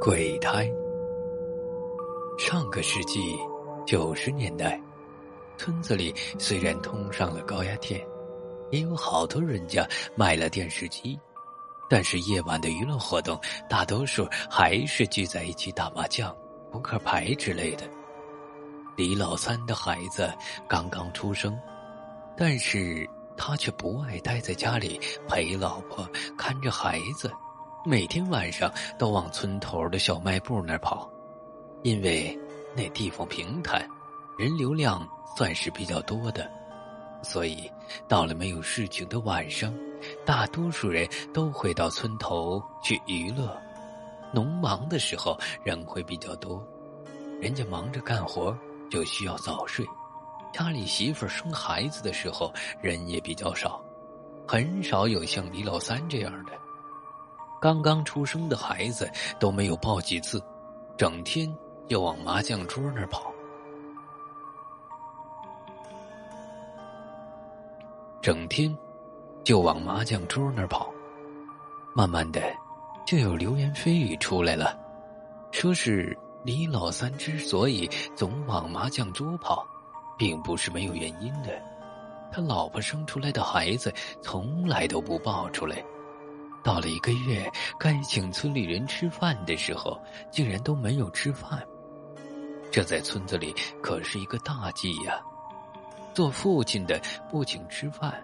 鬼胎。上个世纪九十年代，村子里虽然通上了高压电，也有好多人家买了电视机，但是夜晚的娱乐活动，大多数还是聚在一起打麻将、扑克牌之类的。李老三的孩子刚刚出生，但是他却不爱待在家里陪老婆看着孩子。每天晚上都往村头的小卖部那儿跑，因为那地方平坦，人流量算是比较多的，所以到了没有事情的晚上，大多数人都会到村头去娱乐。农忙的时候人会比较多，人家忙着干活就需要早睡，家里媳妇生孩子的时候人也比较少，很少有像李老三这样的。刚刚出生的孩子都没有抱几次，整天就往麻将桌那儿跑，整天就往麻将桌那儿跑。慢慢的，就有流言蜚语出来了，说是李老三之所以总往麻将桌跑，并不是没有原因的，他老婆生出来的孩子从来都不抱出来。到了一个月该请村里人吃饭的时候，竟然都没有吃饭。这在村子里可是一个大忌呀！做父亲的不请吃饭，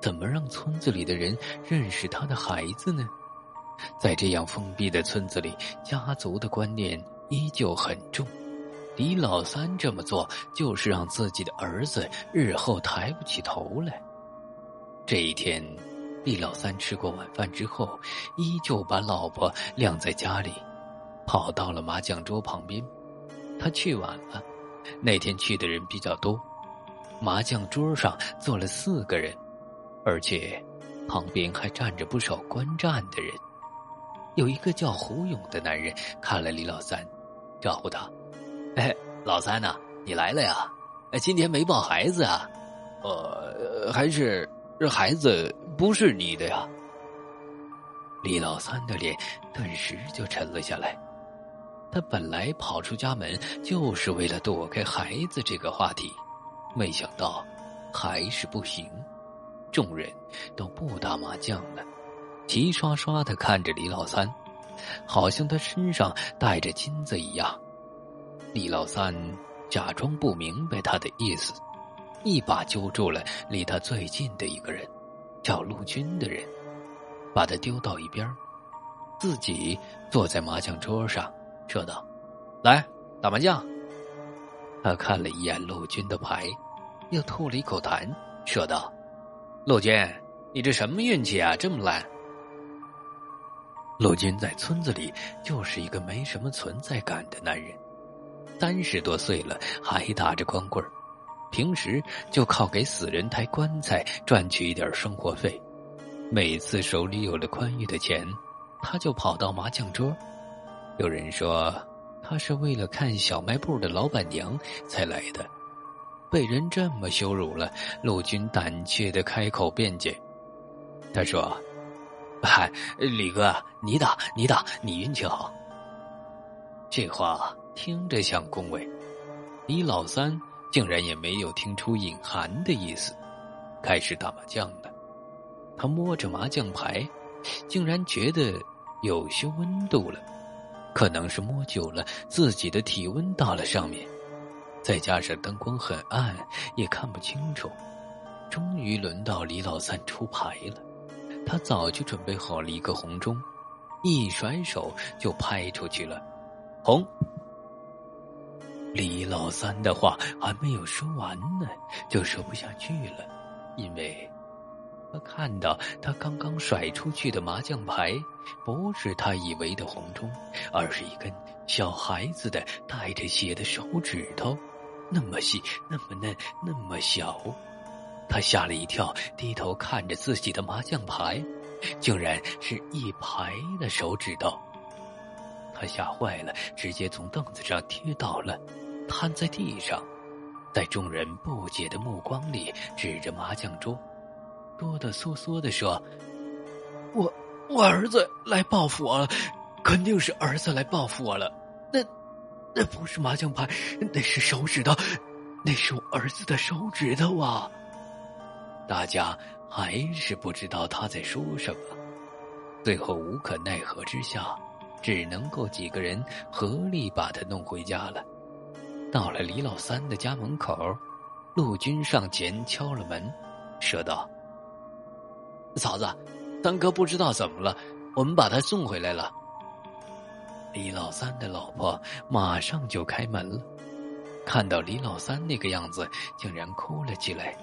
怎么让村子里的人认识他的孩子呢？在这样封闭的村子里，家族的观念依旧很重。李老三这么做，就是让自己的儿子日后抬不起头来。这一天。李老三吃过晚饭之后，依旧把老婆晾在家里，跑到了麻将桌旁边。他去晚了，那天去的人比较多，麻将桌上坐了四个人，而且旁边还站着不少观战的人。有一个叫胡勇的男人看了李老三，招呼他：“哎，老三呐，你来了呀？哎，今天没抱孩子啊？呃，还是？”这孩子不是你的呀！李老三的脸顿时就沉了下来。他本来跑出家门就是为了躲开孩子这个话题，没想到还是不行。众人都不打麻将了，齐刷刷的看着李老三，好像他身上带着金子一样。李老三假装不明白他的意思。一把揪住了离他最近的一个人，叫陆军的人，把他丢到一边，自己坐在麻将桌上，说道：“来打麻将。”他看了一眼陆军的牌，又吐了一口痰，说道：“陆军，你这什么运气啊，这么烂？”陆军在村子里就是一个没什么存在感的男人，三十多岁了还打着光棍儿。平时就靠给死人抬棺材赚取一点生活费，每次手里有了宽裕的钱，他就跑到麻将桌。有人说他是为了看小卖部的老板娘才来的，被人这么羞辱了，陆军胆怯的开口辩解。他说：“嗨，李哥，你打你打，你运气好。”这话听着像恭维，李老三。竟然也没有听出隐含的意思，开始打麻将了。他摸着麻将牌，竟然觉得有些温度了，可能是摸久了，自己的体温到了上面，再加上灯光很暗，也看不清楚。终于轮到李老三出牌了，他早就准备好了一个红中，一甩手就拍出去了，红。李老三的话还没有说完呢，就说不下去了，因为他看到他刚刚甩出去的麻将牌，不是他以为的红中，而是一根小孩子的带着血的手指头，那么细，那么嫩，那么小。他吓了一跳，低头看着自己的麻将牌，竟然是一排的手指头。他吓坏了，直接从凳子上跌倒了。瘫在地上，在众人不解的目光里，指着麻将桌，哆哆嗦嗦的说：“我我儿子来报复我了，肯定是儿子来报复我了。那，那不是麻将牌，那是手指头，那是我儿子的手指头啊！大家还是不知道他在说什么，最后无可奈何之下，只能够几个人合力把他弄回家了。到了李老三的家门口，陆军上前敲了门，说道：“嫂子，三哥不知道怎么了，我们把他送回来了。”李老三的老婆马上就开门了，看到李老三那个样子，竟然哭了起来。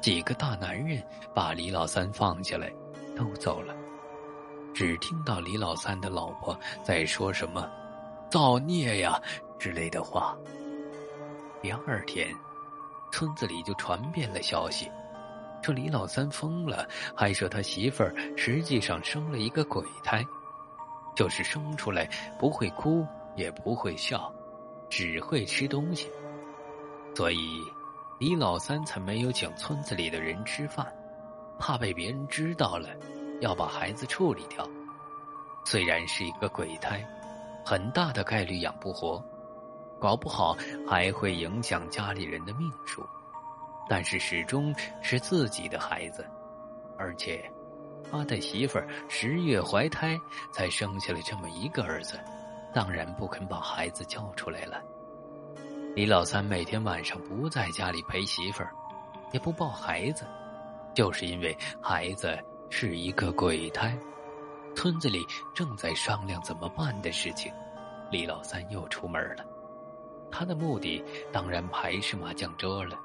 几个大男人把李老三放下来，都走了，只听到李老三的老婆在说什么“造孽呀”之类的话。第二天，村子里就传遍了消息，说李老三疯了，还说他媳妇儿实际上生了一个鬼胎。就是生出来不会哭也不会笑，只会吃东西，所以李老三才没有请村子里的人吃饭，怕被别人知道了，要把孩子处理掉。虽然是一个鬼胎，很大的概率养不活，搞不好还会影响家里人的命数，但是始终是自己的孩子，而且。他的媳妇十月怀胎，才生下了这么一个儿子，当然不肯把孩子叫出来了。李老三每天晚上不在家里陪媳妇儿，也不抱孩子，就是因为孩子是一个鬼胎。村子里正在商量怎么办的事情，李老三又出门了。他的目的当然还是麻将桌了。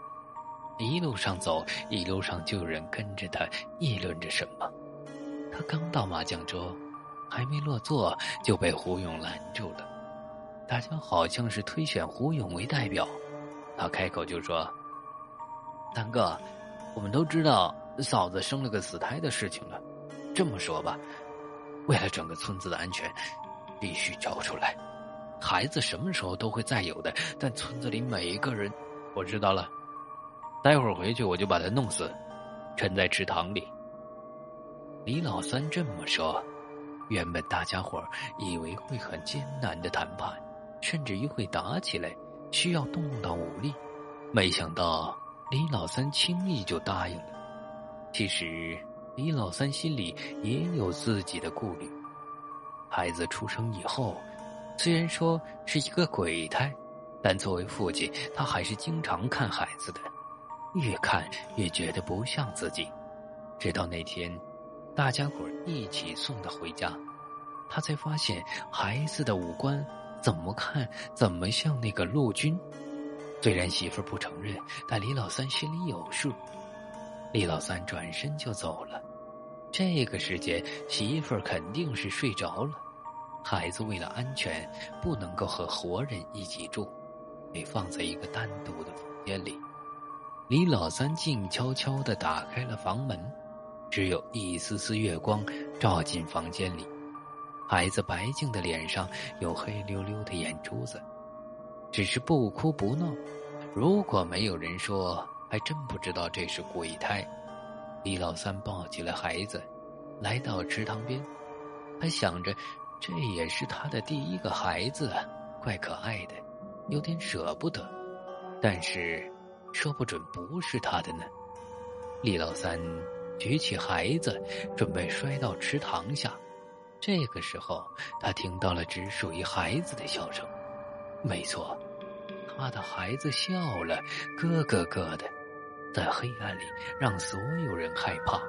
一路上走，一路上就有人跟着他议论着什么。他刚到麻将桌，还没落座就被胡勇拦住了。大家好像是推选胡勇为代表，他开口就说：“三哥，我们都知道嫂子生了个死胎的事情了。这么说吧，为了整个村子的安全，必须找出来。孩子什么时候都会再有的，但村子里每一个人，我知道了。待会儿回去我就把他弄死，沉在池塘里。”李老三这么说，原本大家伙以为会很艰难的谈判，甚至于会打起来，需要动用到武力。没想到李老三轻易就答应了。其实李老三心里也有自己的顾虑。孩子出生以后，虽然说是一个鬼胎，但作为父亲，他还是经常看孩子的，越看越觉得不像自己。直到那天。大家伙一起送他回家，他才发现孩子的五官怎么看怎么像那个陆军。虽然媳妇不承认，但李老三心里有数。李老三转身就走了。这个时间，媳妇肯定是睡着了。孩子为了安全，不能够和活人一起住，被放在一个单独的房间里。李老三静悄悄地打开了房门。只有一丝丝月光照进房间里，孩子白净的脸上有黑溜溜的眼珠子，只是不哭不闹。如果没有人说，还真不知道这是鬼胎。李老三抱起了孩子，来到池塘边，还想着这也是他的第一个孩子，怪可爱的，有点舍不得。但是，说不准不是他的呢。李老三。举起孩子，准备摔到池塘下。这个时候，他听到了只属于孩子的笑声。没错，他的孩子笑了，咯咯咯的，在黑暗里让所有人害怕。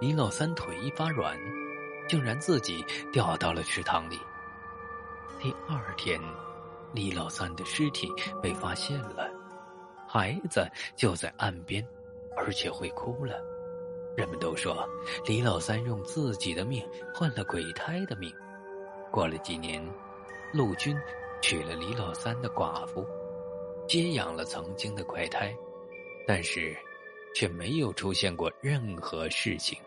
李老三腿一发软，竟然自己掉到了池塘里。第二天，李老三的尸体被发现了，孩子就在岸边，而且会哭了。人们都说李老三用自己的命换了鬼胎的命。过了几年，陆军娶了李老三的寡妇，接养了曾经的怪胎，但是却没有出现过任何事情。